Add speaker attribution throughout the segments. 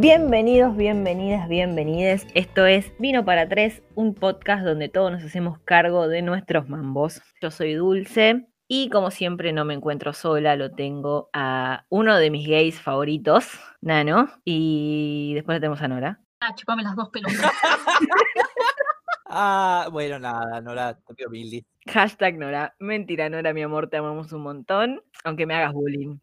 Speaker 1: Bienvenidos, bienvenidas, bienvenides. Esto es Vino para Tres, un podcast donde todos nos hacemos cargo de nuestros mambos. Yo soy Dulce y como siempre no me encuentro sola, lo tengo a uno de mis gays favoritos, Nano, y después le tenemos a Nora.
Speaker 2: Ah, chupame las dos pelotas.
Speaker 3: Ah, bueno, nada, Nora, te Billy.
Speaker 1: Hashtag Nora. Mentira, Nora, mi amor, te amamos un montón, aunque me hagas bullying.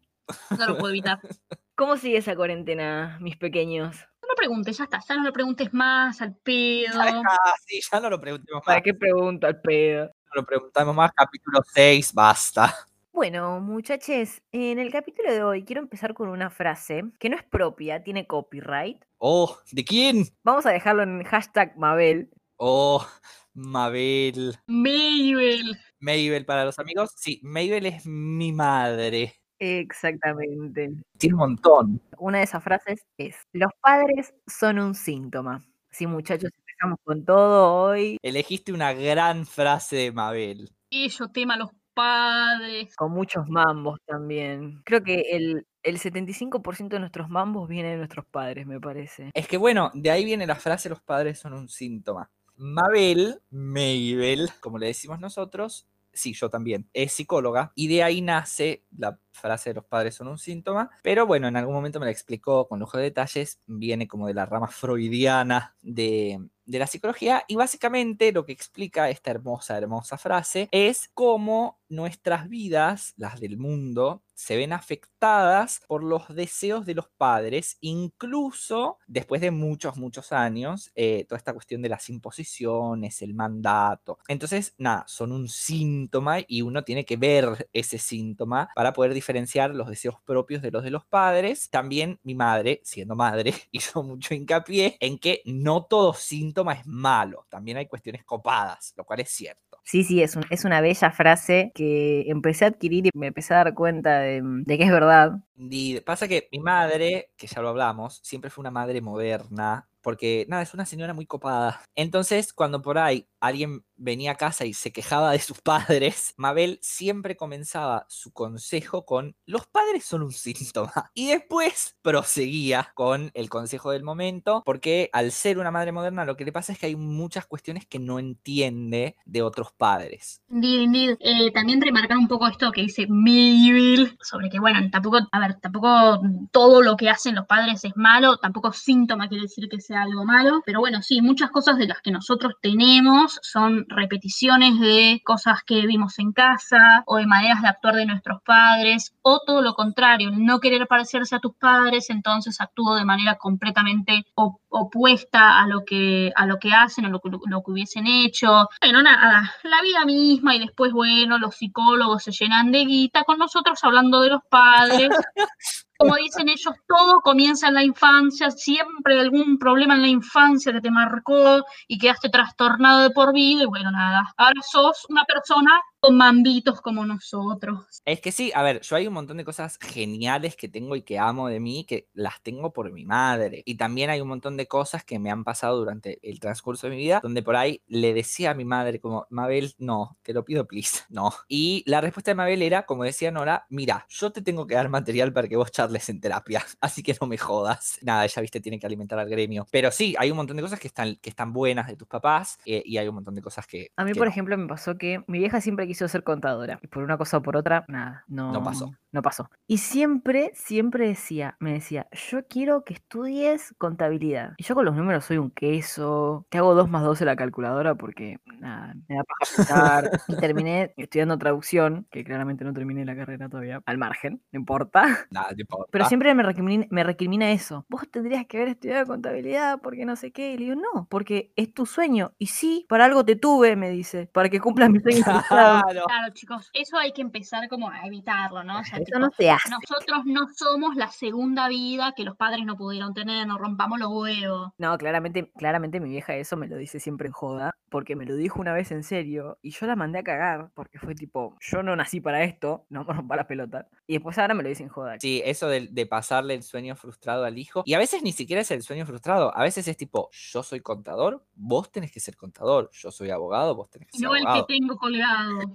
Speaker 2: No lo puedo evitar.
Speaker 1: ¿Cómo sigue esa cuarentena, mis pequeños?
Speaker 2: No lo preguntes, ya está. Ya no lo preguntes más al pedo.
Speaker 3: Ah, sí, ya no lo preguntemos
Speaker 1: ¿Para
Speaker 3: más.
Speaker 1: qué pregunto al pedo?
Speaker 3: No lo preguntamos más. Capítulo 6, basta.
Speaker 1: Bueno, muchachos, en el capítulo de hoy quiero empezar con una frase que no es propia, tiene copyright.
Speaker 3: Oh, ¿de quién?
Speaker 1: Vamos a dejarlo en hashtag Mabel.
Speaker 3: Oh, Mabel.
Speaker 2: Mabel.
Speaker 3: Mabel para los amigos. Sí, Mabel es mi madre.
Speaker 1: Exactamente.
Speaker 3: Tiene un montón.
Speaker 1: Una de esas frases es, los padres son un síntoma. Sí, muchachos, empezamos con todo hoy,
Speaker 3: Elegiste una gran frase de Mabel.
Speaker 2: Ellos tema a los padres.
Speaker 1: con muchos mambos también. Creo que el, el 75% de nuestros mambos viene de nuestros padres, me parece.
Speaker 3: Es que bueno, de ahí viene la frase los padres son un síntoma. Mabel, Mabel, como le decimos nosotros, sí, yo también, es psicóloga y de ahí nace la frase de los padres son un síntoma, pero bueno, en algún momento me la explicó con lujo de detalles, viene como de la rama freudiana de, de la psicología y básicamente lo que explica esta hermosa, hermosa frase es cómo nuestras vidas, las del mundo, se ven afectadas por los deseos de los padres, incluso después de muchos, muchos años, eh, toda esta cuestión de las imposiciones, el mandato. Entonces, nada, son un síntoma y uno tiene que ver ese síntoma para poder diferenciar los deseos propios de los de los padres. También mi madre, siendo madre, hizo mucho hincapié en que no todo síntoma es malo, también hay cuestiones copadas, lo cual es cierto.
Speaker 1: Sí, sí, es, un- es una bella frase que empecé a adquirir y me empecé a dar cuenta de, de que es verdad.
Speaker 3: Y pasa que mi madre, que ya lo hablamos, siempre fue una madre moderna, porque nada, es una señora muy copada. Entonces, cuando por ahí alguien venía a casa y se quejaba de sus padres, Mabel siempre comenzaba su consejo con los padres son un síntoma. Y después proseguía con el consejo del momento, porque al ser una madre moderna lo que le pasa es que hay muchas cuestiones que no entiende de otros padres.
Speaker 2: Indeed, indeed. Eh, también remarcar un poco esto que dice Mabel, sobre que, bueno, tampoco, a ver, tampoco todo lo que hacen los padres es malo, tampoco síntoma quiere decir que sea algo malo, pero bueno, sí, muchas cosas de las que nosotros tenemos son repeticiones de cosas que vimos en casa o de maneras de actuar de nuestros padres, o todo lo contrario, no querer parecerse a tus padres, entonces actúo de manera completamente op- opuesta a lo que a lo que hacen o lo que, lo que hubiesen hecho. Bueno, nada, la vida misma y después, bueno, los psicólogos se llenan de guita con nosotros hablando de los padres. Como dicen ellos, todo comienza en la infancia, siempre algún problema en la infancia que te marcó y quedaste trastornado de por vida y bueno, nada, ahora sos una persona con mambitos como nosotros.
Speaker 3: Es que sí, a ver, yo hay un montón de cosas geniales que tengo y que amo de mí, que las tengo por mi madre. Y también hay un montón de cosas que me han pasado durante el transcurso de mi vida, donde por ahí le decía a mi madre como, Mabel, no, te lo pido, please, no. Y la respuesta de Mabel era, como decía Nora, mira, yo te tengo que dar material para que vos charles en terapia, así que no me jodas. Nada, ella, viste, tiene que alimentar al gremio. Pero sí, hay un montón de cosas que están, que están buenas de tus papás eh, y hay un montón de cosas que...
Speaker 1: A mí,
Speaker 3: que
Speaker 1: por
Speaker 3: no.
Speaker 1: ejemplo, me pasó que mi vieja siempre quiso ser contadora. Y por una cosa o por otra, nada, no,
Speaker 3: pasó.
Speaker 1: No pasó. Y siempre, siempre decía, me decía, yo quiero que estudies contabilidad. Y yo con los números soy un queso. Te hago 2 más 2 en la calculadora porque, nada, me da paja pensar. y terminé estudiando traducción, que claramente no terminé la carrera todavía, al margen, no importa.
Speaker 3: Nada, te importa.
Speaker 1: Pero siempre me recrimina, me recrimina eso. Vos tendrías que haber estudiado contabilidad porque no sé qué. Y le digo, no, porque es tu sueño. Y sí, para algo te tuve, me dice, para que cumplas mis sueños. frustrados".
Speaker 3: Claro.
Speaker 2: Claro, chicos, eso hay que empezar como a evitarlo, ¿no? O sea,
Speaker 1: Eso
Speaker 2: tipo,
Speaker 1: no se hace.
Speaker 2: nosotros no somos la segunda vida que los padres no pudieron tener, nos rompamos los huevos.
Speaker 1: No, claramente, claramente mi vieja eso me lo dice siempre en joda, porque me lo dijo una vez en serio y yo la mandé a cagar, porque fue tipo, yo no nací para esto, no me rompa la pelota. Y después ahora me lo dice en joda.
Speaker 3: Sí, eso de, de pasarle el sueño frustrado al hijo. Y a veces ni siquiera es el sueño frustrado. A veces es tipo, yo soy contador, vos tenés que ser contador. Yo soy abogado, vos tenés que ser
Speaker 2: No el que
Speaker 3: abogado.
Speaker 2: tengo colgado.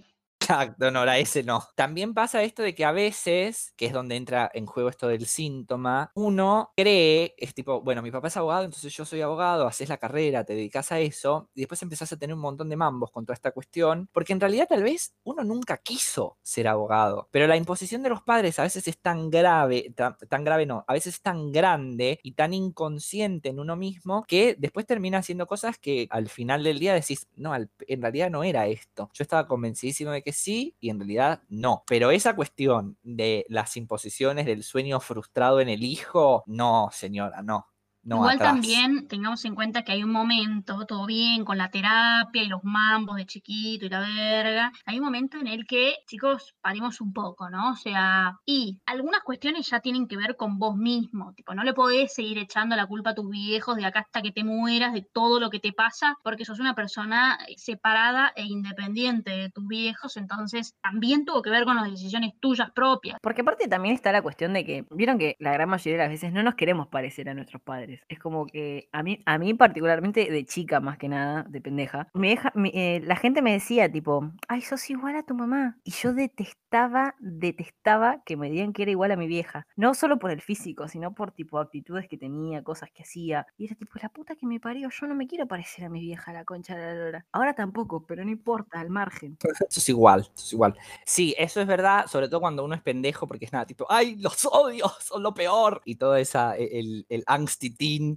Speaker 3: Exacto, no, a ese no. También pasa esto de que a veces, que es donde entra en juego esto del síntoma, uno cree, es tipo, bueno, mi papá es abogado, entonces yo soy abogado, haces la carrera, te dedicas a eso, y después empezás a tener un montón de mambos con toda esta cuestión, porque en realidad tal vez uno nunca quiso ser abogado, pero la imposición de los padres a veces es tan grave, tan, tan grave no, a veces es tan grande y tan inconsciente en uno mismo que después termina haciendo cosas que al final del día decís, no, en realidad no era esto. Yo estaba convencidísimo de que sí y en realidad no. Pero esa cuestión de las imposiciones del sueño frustrado en el hijo, no, señora, no. No
Speaker 2: Igual
Speaker 3: atrás.
Speaker 2: también tengamos en cuenta que hay un momento, todo bien, con la terapia y los mambos de chiquito y la verga. Hay un momento en el que, chicos, paremos un poco, ¿no? O sea, y algunas cuestiones ya tienen que ver con vos mismo. Tipo, no le podés seguir echando la culpa a tus viejos de acá hasta que te mueras, de todo lo que te pasa, porque sos una persona eh, separada e independiente de tus viejos. Entonces, también tuvo que ver con las decisiones tuyas propias.
Speaker 1: Porque aparte también está la cuestión de que, vieron que la gran mayoría de las veces no nos queremos parecer a nuestros padres. Es como que a mí, a mí particularmente de chica más que nada, de pendeja, eh, la gente me decía tipo, ay, sos igual a tu mamá. Y yo detestaba, detestaba que me digan que era igual a mi vieja. No solo por el físico, sino por tipo actitudes que tenía, cosas que hacía. Y era tipo, la puta que me parió, yo no me quiero parecer a mi vieja, la concha de la lora. Ahora tampoco, pero no importa, al margen.
Speaker 3: Eso es igual, es igual. Sí, eso es verdad, sobre todo cuando uno es pendejo, porque es nada, tipo, ¡ay, los odio! Son lo peor. Y todo esa, e- el, el angsty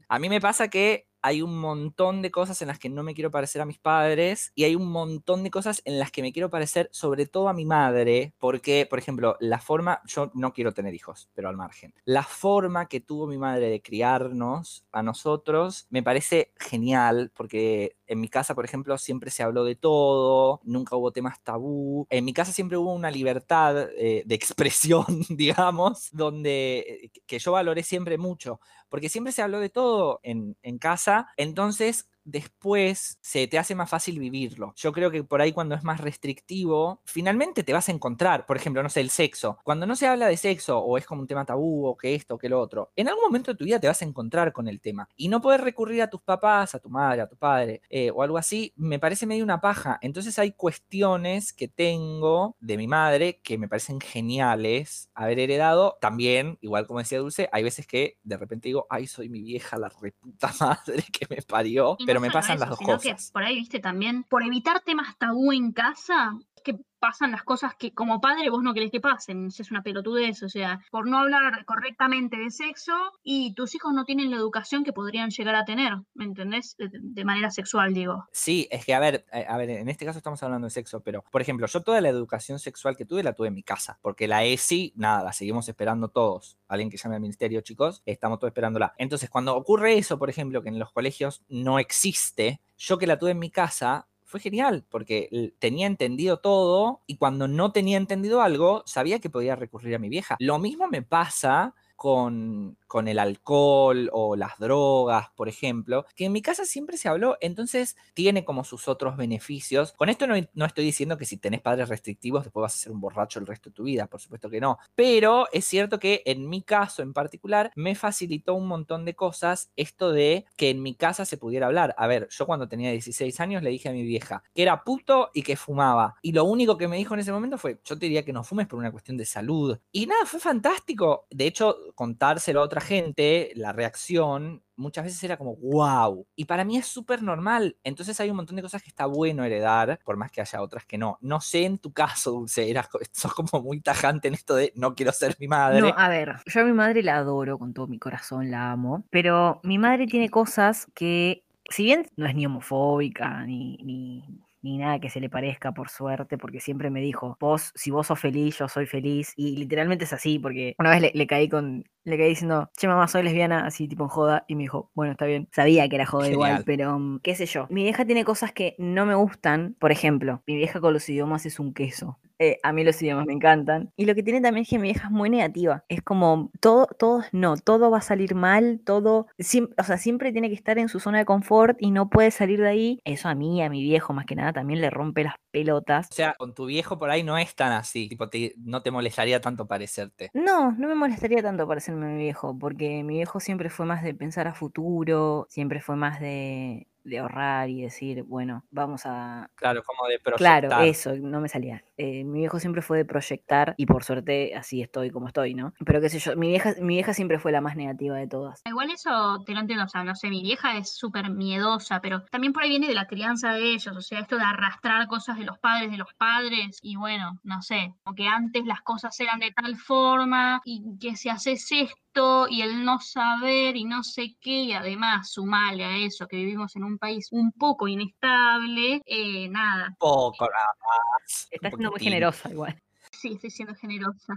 Speaker 3: A mí me pasa que hay un montón de cosas en las que no me quiero parecer a mis padres y hay un montón de cosas en las que me quiero parecer sobre todo a mi madre, porque, por ejemplo, la forma, yo no quiero tener hijos, pero al margen, la forma que tuvo mi madre de criarnos a nosotros me parece genial, porque en mi casa, por ejemplo, siempre se habló de todo, nunca hubo temas tabú, en mi casa siempre hubo una libertad eh, de expresión, digamos, donde eh, que yo valoré siempre mucho porque siempre se habló de todo en, en casa, entonces después se te hace más fácil vivirlo. Yo creo que por ahí cuando es más restrictivo, finalmente te vas a encontrar, por ejemplo, no sé, el sexo. Cuando no se habla de sexo o es como un tema tabú o que esto o que lo otro, en algún momento de tu vida te vas a encontrar con el tema. Y no poder recurrir a tus papás, a tu madre, a tu padre eh, o algo así, me parece medio una paja. Entonces hay cuestiones que tengo de mi madre que me parecen geniales haber heredado. También, igual como decía Dulce, hay veces que de repente digo, ay, soy mi vieja, la reputa madre que me parió. Pero me pasan
Speaker 2: eso,
Speaker 3: las dos
Speaker 2: sino que
Speaker 3: cosas.
Speaker 2: por ahí, viste, también, por evitar temas tabú en casa, que pasan las cosas que como padre vos no querés que pasen. Es una pelotudez, o sea, por no hablar correctamente de sexo y tus hijos no tienen la educación que podrían llegar a tener, ¿me entendés? De, de manera sexual, digo.
Speaker 3: Sí, es que a ver, eh, a ver, en este caso estamos hablando de sexo, pero por ejemplo, yo toda la educación sexual que tuve la tuve en mi casa, porque la ESI, nada, la seguimos esperando todos. Alguien que llame al ministerio, chicos, estamos todos esperándola. Entonces, cuando ocurre eso, por ejemplo, que en los colegios no existe, yo que la tuve en mi casa, fue genial, porque tenía entendido todo y cuando no tenía entendido algo, sabía que podía recurrir a mi vieja. Lo mismo me pasa con, con el alcohol o las drogas, por ejemplo, que en mi casa siempre se habló, entonces tiene como sus otros beneficios. Con esto no, no estoy diciendo que si tenés padres restrictivos después vas a ser un borracho el resto de tu vida, por supuesto que no, pero es cierto que en mi caso en particular me facilitó un montón de cosas esto de que en mi casa se pudiera hablar. A ver, yo cuando tenía 16 años le dije a mi vieja que era puto y que fumaba, y lo único que me dijo en ese momento fue, yo te diría que no fumes por una cuestión de salud. Y nada, fue fantástico. De hecho, contárselo a otra gente, la reacción muchas veces era como wow. Y para mí es súper normal. Entonces hay un montón de cosas que está bueno heredar, por más que haya otras que no. No sé en tu caso, Dulce, eras, sos como muy tajante en esto de no quiero ser mi madre.
Speaker 1: No, a ver, yo a mi madre la adoro con todo mi corazón, la amo, pero mi madre tiene cosas que, si bien no es ni homofóbica, ni, ni nada que se le parezca, por suerte, porque siempre me dijo, vos, si vos sos feliz, yo soy feliz, y literalmente es así, porque una vez le, le caí con, le caí diciendo, che mamá, soy lesbiana, así tipo en joda, y me dijo, bueno, está bien, sabía que era joda igual, pero mm, qué sé yo, mi vieja tiene cosas que no me gustan, por ejemplo, mi vieja con los idiomas es un queso, eh, a mí los idiomas me encantan. Y lo que tiene también es que mi vieja es muy negativa. Es como todo, todo no, todo va a salir mal, todo, o sea, siempre tiene que estar en su zona de confort y no puede salir de ahí. Eso a mí, a mi viejo más que nada, también le rompe las pelotas.
Speaker 3: O sea, con tu viejo por ahí no es tan así, tipo, te- no te molestaría tanto parecerte.
Speaker 1: No, no me molestaría tanto parecerme a mi viejo, porque mi viejo siempre fue más de pensar a futuro, siempre fue más de, de ahorrar y decir, bueno, vamos a...
Speaker 3: Claro, como de proyectar.
Speaker 1: Claro, eso, no me salía. Eh, mi viejo siempre fue de proyectar y por suerte así estoy como estoy, ¿no? Pero qué sé yo, mi vieja, mi vieja siempre fue la más negativa de todas.
Speaker 2: Igual eso te lo entiendo, o sea, no sé, mi vieja es súper miedosa, pero también por ahí viene de la crianza de ellos, o sea, esto de arrastrar cosas de los padres de los padres y bueno, no sé, como que antes las cosas eran de tal forma y que si haces esto y el no saber y no sé qué, y además sumale a eso que vivimos en un país un poco inestable, eh, nada.
Speaker 3: Poco nada más.
Speaker 1: Está
Speaker 3: un
Speaker 1: siendo muy generosa igual.
Speaker 2: Sí, estoy siendo generosa.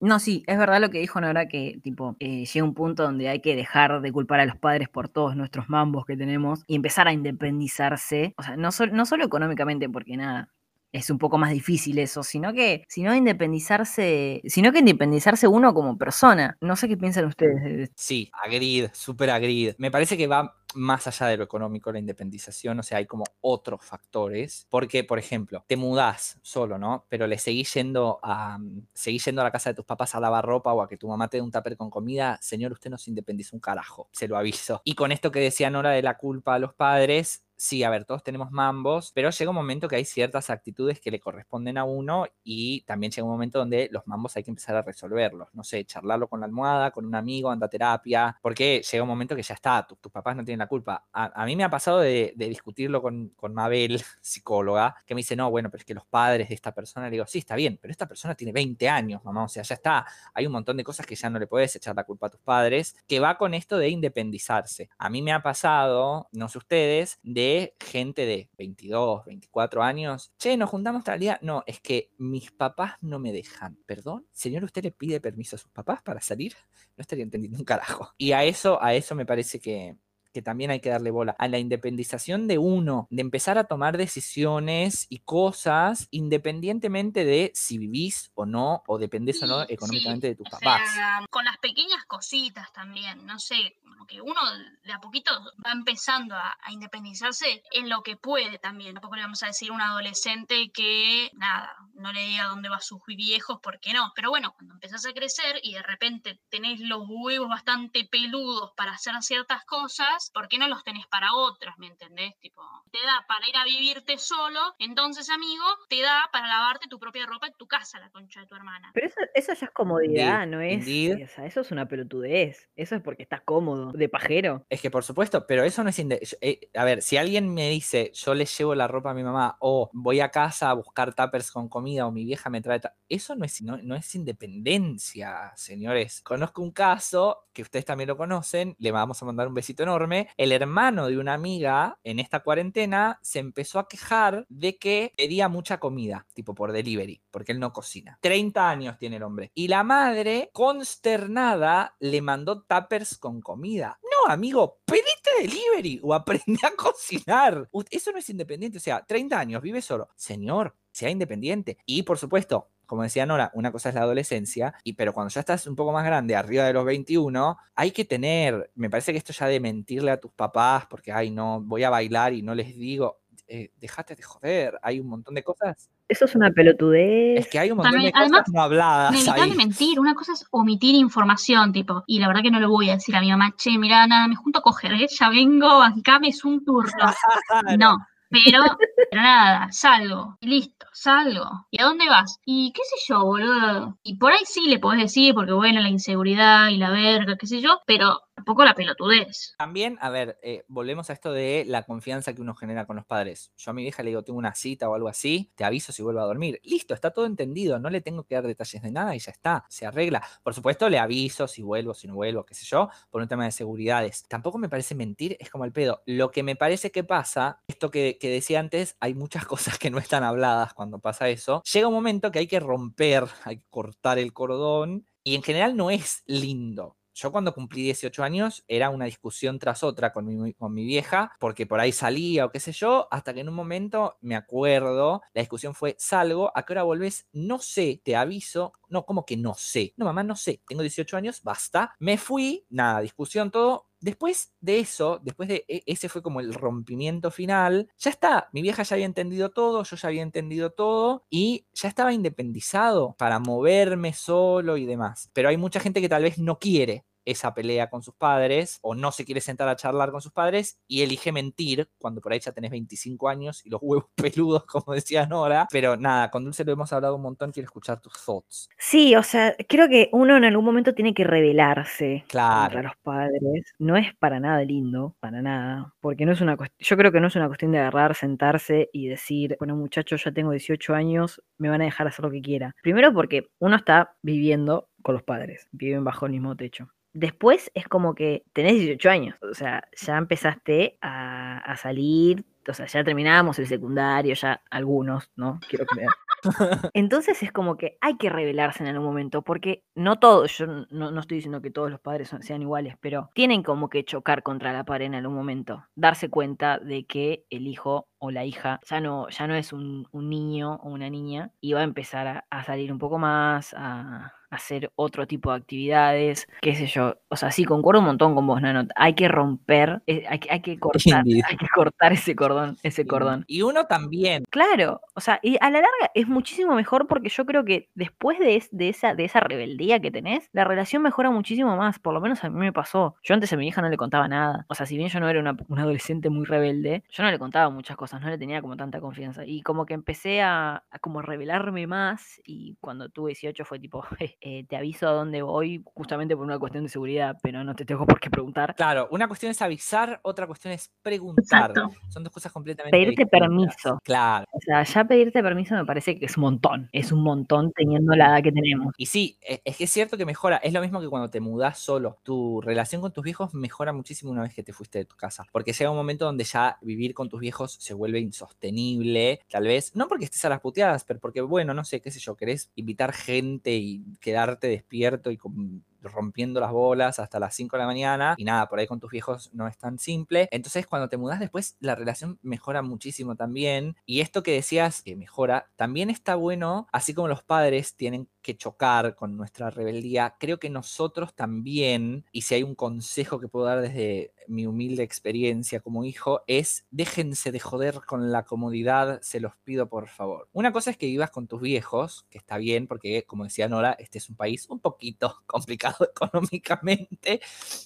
Speaker 1: No, sí, es verdad lo que dijo Nora, que tipo, eh, llega un punto donde hay que dejar de culpar a los padres por todos nuestros mambos que tenemos y empezar a independizarse. O sea, no, sol- no solo económicamente, porque nada, es un poco más difícil eso, sino que, sino independizarse, sino que independizarse uno como persona. No sé qué piensan ustedes de esto.
Speaker 3: Sí, agreed, súper agreed. Me parece que va más allá de lo económico la independización, o sea, hay como otros factores. Porque, por ejemplo, te mudás solo, ¿no? Pero le seguís yendo a, mm, seguís yendo a la casa de tus papás a lavar ropa o a que tu mamá te dé un tupper con comida. Señor, usted no se independiza un carajo, se lo aviso. Y con esto que decía Nora de la culpa a los padres, sí, a ver, todos tenemos mambos, pero llega un momento que hay ciertas actitudes que le corresponden a uno y también llega un momento donde los mambos hay que empezar a resolverlos. No sé, charlarlo con la almohada, con un amigo, anda a terapia, porque llega un momento que ya está, tu- tus papás no tienen la culpa. A, mí me ha pasado de, de discutirlo con, con Mabel, psicóloga, que me dice, no, bueno, pero es que los padres de esta persona, le digo, sí, está bien, pero esta persona tiene 20 años, mamá, o sea, ya está, hay un montón de cosas que ya no le puedes echar la culpa a tus padres, que va con esto de independizarse. A mí me ha pasado, no sé ustedes, de gente de 22, 24 años, che, nos juntamos tal día. No, es que mis papás no me dejan. ¿Perdón? Señor, ¿usted le pide permiso a sus papás para salir? No estaría entendiendo un carajo. Y a eso, a eso me parece que, que también hay que darle bola, a la independización de uno, de empezar a tomar decisiones y cosas independientemente de si vivís o no, o dependés o no
Speaker 2: Sí,
Speaker 3: económicamente de tus papás.
Speaker 2: sea, con las pequeñas cositas también, no sé, como que uno de a poquito va empezando a, a independizarse en lo que puede también. Tampoco le vamos a decir a un adolescente que, nada, no le diga dónde va a sus viejos, porque no. Pero bueno, cuando empezás a crecer y de repente tenés los huevos bastante peludos para hacer ciertas cosas, ¿por qué no los tenés para otras, me entendés? Tipo, te da para ir a vivirte solo, entonces, amigo, te da para lavarte tu propia ropa en tu casa, la concha de tu hermana.
Speaker 1: Pero eso, eso ya es comodidad, no es. O sea, eso es una pelotudez. Eso es porque estás cómodo, de pajero.
Speaker 3: Es que por supuesto, pero eso no es... inde- yo- eh, a ver, si alguien me dice, yo le llevo la ropa a mi mamá o voy a casa a buscar tuppers con comida o mi vieja me trae... Eso no es, no, no es independencia, señores. Conozco un caso que ustedes también lo conocen, le vamos a mandar un besito enorme. El hermano de una amiga en esta cuarentena se empezó a quejar de que pedía mucha comida, tipo por delivery, porque él no cocina. 30 años tiene el hombre. Y la madre, consternada, le mandó tuppers con comida. No, amigo, pedite delivery o aprende a cocinar. Eso no es independiente. O sea, 30 años, vive solo. Señor, sea independiente. Y por supuesto, como decía Nora, una cosa es la adolescencia, y, pero cuando ya estás un poco más grande, arriba de los 21, hay que tener, me parece que esto ya de mentirle a tus papás, porque, ay, no, voy a bailar y no les digo, eh, déjate de joder, hay un montón de cosas.
Speaker 1: Eso es una pelotudez.
Speaker 3: Es que hay un montón
Speaker 2: También-
Speaker 3: de cosas
Speaker 2: además,
Speaker 3: no habladas ahí.
Speaker 2: mentir, una cosa es omitir información, tipo, y la verdad que no lo voy a decir a mi mamá, che, mira, nada, me junto a coger, ¿eh? ya vengo, bancame, es un turno. No, pero, pero nada, salgo, y listo, salgo. ¿Y a dónde vas? Y qué sé yo, boludo. Y por ahí sí le podés decir, porque bueno, la inseguridad y la verga, qué sé yo, pero tampoco la pelotudez.
Speaker 3: También, a ver, eh, volvemos a esto de la confianza que uno genera con los padres. Yo a mi vieja le digo, tengo una cita o algo así, te aviso si vuelvo a dormir. Listo, está todo entendido, no le tengo que dar detalles de nada y ya está, se arregla. Por supuesto, le aviso si vuelvo, si no vuelvo, qué sé yo, por un tema de seguridades. Tampoco me parece mentir, es como el pedo. Lo que me parece que pasa, esto que, que decía antes, hay muchas cosas que no están habladas cuando pasa eso. Llega un momento que hay que romper, hay que cortar el cordón y en general no es lindo. Yo cuando cumplí 18 años era una discusión tras otra con mi, con mi vieja, porque por ahí salía o qué sé yo, hasta que en un momento me acuerdo, la discusión fue, salgo, ¿a qué hora volvés? No sé, te aviso. No, como que no sé? No, mamá, no sé, tengo 18 años, basta. Me fui, nada, discusión, todo. Después de eso, después de e- ese fue como el rompimiento final, ya está, mi vieja ya había entendido todo, yo ya había entendido todo y ya estaba independizado para moverme solo y demás. Pero hay mucha gente que tal vez no quiere esa pelea con sus padres o no se quiere sentar a charlar con sus padres y elige mentir cuando por ahí ya tenés 25 años y los huevos peludos, como decía Nora. Pero nada, con Dulce lo hemos hablado un montón, quiero escuchar tus thoughts.
Speaker 1: Sí, o sea, creo que uno en algún momento tiene que rebelarse
Speaker 3: Claro.
Speaker 1: contra los padres. No es para nada lindo, para nada, porque no es una cuestión, yo creo que no es una cuestión de agarrar, sentarse y decir, bueno, muchachos, ya tengo 18 años, me van a dejar hacer lo que quiera. Primero porque uno está viviendo con los padres, viven bajo el mismo techo. Después es como que tenés 18 años, o sea, ya empezaste a, a salir, o sea, ya terminamos el secundario, ya algunos, ¿no? Quiero creer. Entonces es como que hay que rebelarse en algún momento, porque no todos, yo no, no estoy diciendo que todos los padres son- sean iguales, pero tienen como que chocar contra la pared en algún momento, darse cuenta de que el hijo o la hija ya no, ya no es un, un niño o una niña y va a empezar a, a salir un poco más, a hacer otro tipo de actividades, qué sé yo. O sea, sí, concuerdo un montón con vos, Nano. Hay que romper, eh, hay, que- hay que cortar, hay que cortar ese cordón, ese cordón.
Speaker 3: Y uno también.
Speaker 1: Claro, o sea, y a la larga es muchísimo mejor porque yo creo que después de, es- de esa, de esa rebeldía que tenés, la relación mejora muchísimo más, por lo menos a mí me pasó. Yo antes a mi hija no le contaba nada, o sea, si bien yo no era una, una adolescente muy rebelde, yo no le contaba muchas cosas, no le tenía como tanta confianza. Y como que empecé a, a como revelarme más y cuando tuve 18 fue tipo, eh, te aviso a dónde voy, justamente por una cuestión de seguridad, pero no te tengo por qué preguntar.
Speaker 3: Claro, una cuestión es avisar, otra cuestión es preguntar.
Speaker 2: Exacto.
Speaker 3: Son dos cosas completamente
Speaker 1: Pedirte
Speaker 3: distintas.
Speaker 1: permiso.
Speaker 3: Claro.
Speaker 1: O sea, ya pedirte permiso me parece que es un montón, es un montón teniendo la edad que tenemos.
Speaker 3: Y sí, e- es que es cierto que mejora. Es lo mismo que cuando te mudás solo. Tu relación con tus viejos mejora muchísimo una vez que te fuiste de tu casa. Porque llega un momento donde ya vivir con tus viejos se vuelve insostenible. Tal vez, no porque estés a las puteadas, pero porque, bueno, no sé, qué sé yo, querés invitar gente y quedarte despierto y con- rompiendo las bolas hasta las 5 de la mañana y nada, por ahí con tus viejos no es tan simple. Entonces cuando te mudas después la relación mejora muchísimo también y esto que decías que mejora también está bueno, así como los padres tienen que chocar con nuestra rebeldía, creo que nosotros también, y si hay un consejo que puedo dar desde mi humilde experiencia como hijo, es déjense de joder con la comodidad, se los pido por favor. Una cosa es que vivas con tus viejos, que está bien, porque como decía Nora, este es un país un poquito complicado económicamente,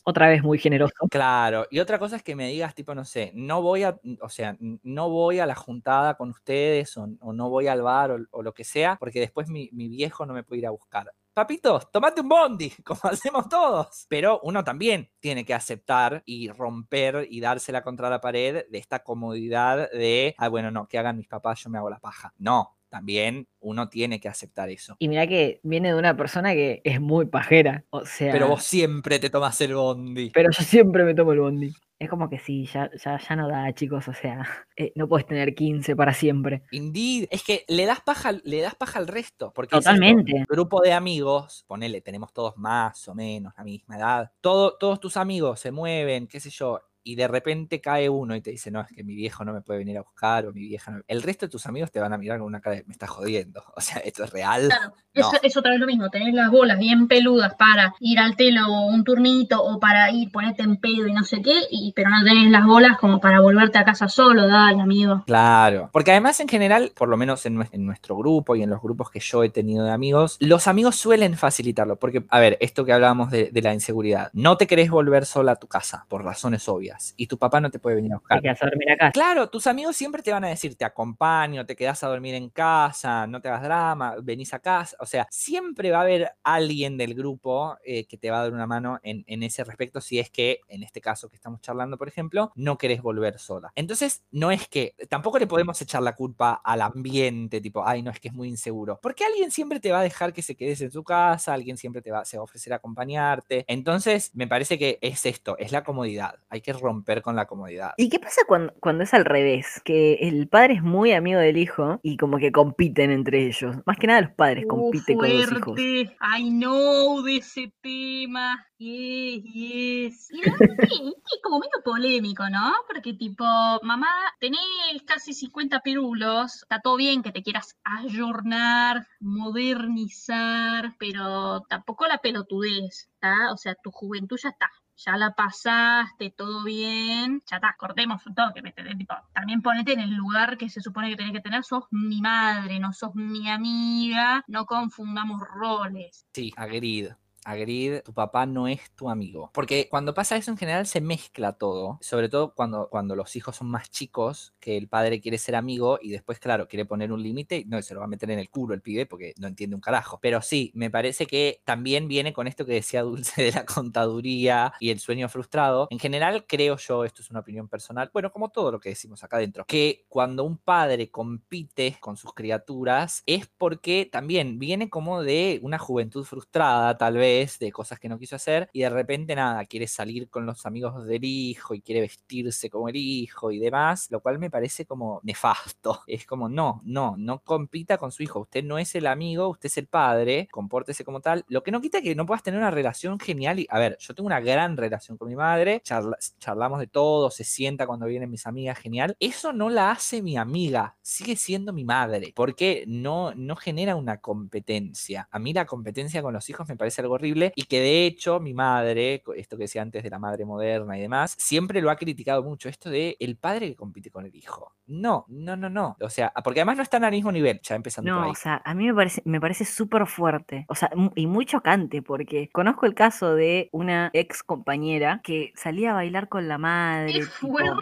Speaker 1: Otra vez muy generoso.
Speaker 3: Claro, y otra cosa es que me digas, tipo, no sé, no voy a, o sea, no voy a la juntada con ustedes o, o no voy al bar o, o lo que sea, porque después mi, mi viejo no me puede ir a buscar. Papitos, tomate un bondi, como hacemos todos. Pero uno también tiene que aceptar y romper y dársela contra la pared de esta comodidad de, ah, bueno, no, que hagan mis papás, yo me hago la paja. No, también uno tiene que aceptar eso.
Speaker 1: Y mira que viene de una persona que es muy pajera. O sea.
Speaker 3: Pero vos siempre te tomas el bondi.
Speaker 1: pero yo siempre me tomo el bondi. Es como que sí, ya, ya, ya no da, chicos. O sea, eh, no puedes tener 15 para siempre.
Speaker 3: Indeed. Es que le das paja, al- le das paja al resto. Porque es
Speaker 1: Totalmente.
Speaker 3: grupo de amigos, ponele, tenemos todos más o menos la misma edad. Todo, todos tus amigos se mueven, qué sé yo. Y de repente cae uno y te dice, no, es que mi viejo no me puede venir a buscar o mi vieja no. El resto de tus amigos te van a mirar con una cara de, me está jodiendo. O sea, esto es real.
Speaker 2: Claro,
Speaker 3: No.
Speaker 2: eso es otra vez lo mismo, tener las bolas bien peludas para ir al telo un turnito o para ir, ponerte en pedo y no sé qué, y, pero no tenés las bolas como para volverte a casa solo, dale, amigo.
Speaker 3: Claro, porque además en general, por lo menos en nuestro grupo y en los grupos que yo he tenido de amigos, los amigos suelen facilitarlo, porque, a ver, esto que hablábamos de, de la inseguridad, no te querés volver sola a tu casa, por razones obvias, y tu papá no te puede venir a buscar.
Speaker 1: Hay que hacer dormir acá.
Speaker 3: Claro, tus amigos siempre te van a decir, te acompaño, te quedas a dormir en casa, no te hagas drama, venís a casa. O sea, siempre va a haber alguien del grupo eh, que te va a dar una mano en, en ese respecto, si es que, en este caso que estamos charlando, por ejemplo, no querés volver sola. Entonces, no es que, tampoco le podemos echar la culpa al ambiente, tipo, ay, no, es que es muy inseguro. Porque alguien siempre te va a dejar que se quedes en su casa, alguien siempre te va, se va a ofrecer a acompañarte. Entonces, me parece que es esto, es la comodidad. Hay que romper con la comodidad.
Speaker 1: ¿Y qué pasa cuando, cuando es al revés? Que el padre es muy amigo del hijo y como que compiten entre ellos. Más que nada los padres
Speaker 2: Uh,
Speaker 1: compiten con los hijos.
Speaker 2: fuerte. I know de ese tema. Yes, yes. Y la verdad que es como medio polémico, ¿no? Porque tipo, mamá, tenés casi 50 pirulos, está todo bien que te quieras ayornar, modernizar, pero tampoco la pelotudez, ¿está? O sea, tu juventud ya está. Ya la pasaste, todo bien, ya está, cortemos un toque. Tipo, también ponete en el lugar que se supone que tenés que tener, sos mi madre, no sos mi amiga, no confundamos roles.
Speaker 3: Sí, agreed. Agreed, tu papá no es tu amigo. Porque cuando pasa eso en general se mezcla todo, sobre todo cuando, cuando los hijos son más chicos, que el padre quiere ser amigo y después, claro, quiere poner un límite, no, se lo va a meter en el culo el pibe porque no entiende un carajo. Pero sí, me parece que también viene con esto que decía Dulce de la contaduría y el sueño frustrado. En general, creo yo, esto es una opinión personal, bueno, como todo lo que decimos acá adentro, que cuando un padre compite con sus criaturas es porque también viene como de una juventud frustrada, tal vez, de cosas que no quiso hacer y de repente nada, quiere salir con los amigos del hijo y quiere vestirse como el hijo y demás, lo cual me parece como nefasto. Es como, no, no, no compita con su hijo. Usted no es el amigo, usted es el padre, compórtese como tal. Lo que no quita que no puedas tener una relación genial. Y, a ver, yo tengo una gran relación con mi madre, charlamos de todo, se sienta cuando vienen mis amigas, genial. Eso no la hace mi amiga, sigue siendo mi madre, porque no, no genera una competencia. A mí la competencia con los hijos me parece algo horrible y que de hecho mi madre, esto que decía antes de la madre moderna y demás, siempre lo ha criticado mucho, esto de el padre que compite con el hijo. No, no, no, no. O sea, porque además no están al mismo nivel, ya empezando
Speaker 1: no,
Speaker 3: por ahí.
Speaker 1: o sea, a mí me parece, me parece súper fuerte. O sea, y muy chocante, porque conozco el caso de una ex compañera que salía a bailar con la madre.
Speaker 2: ¡Qué fuerte!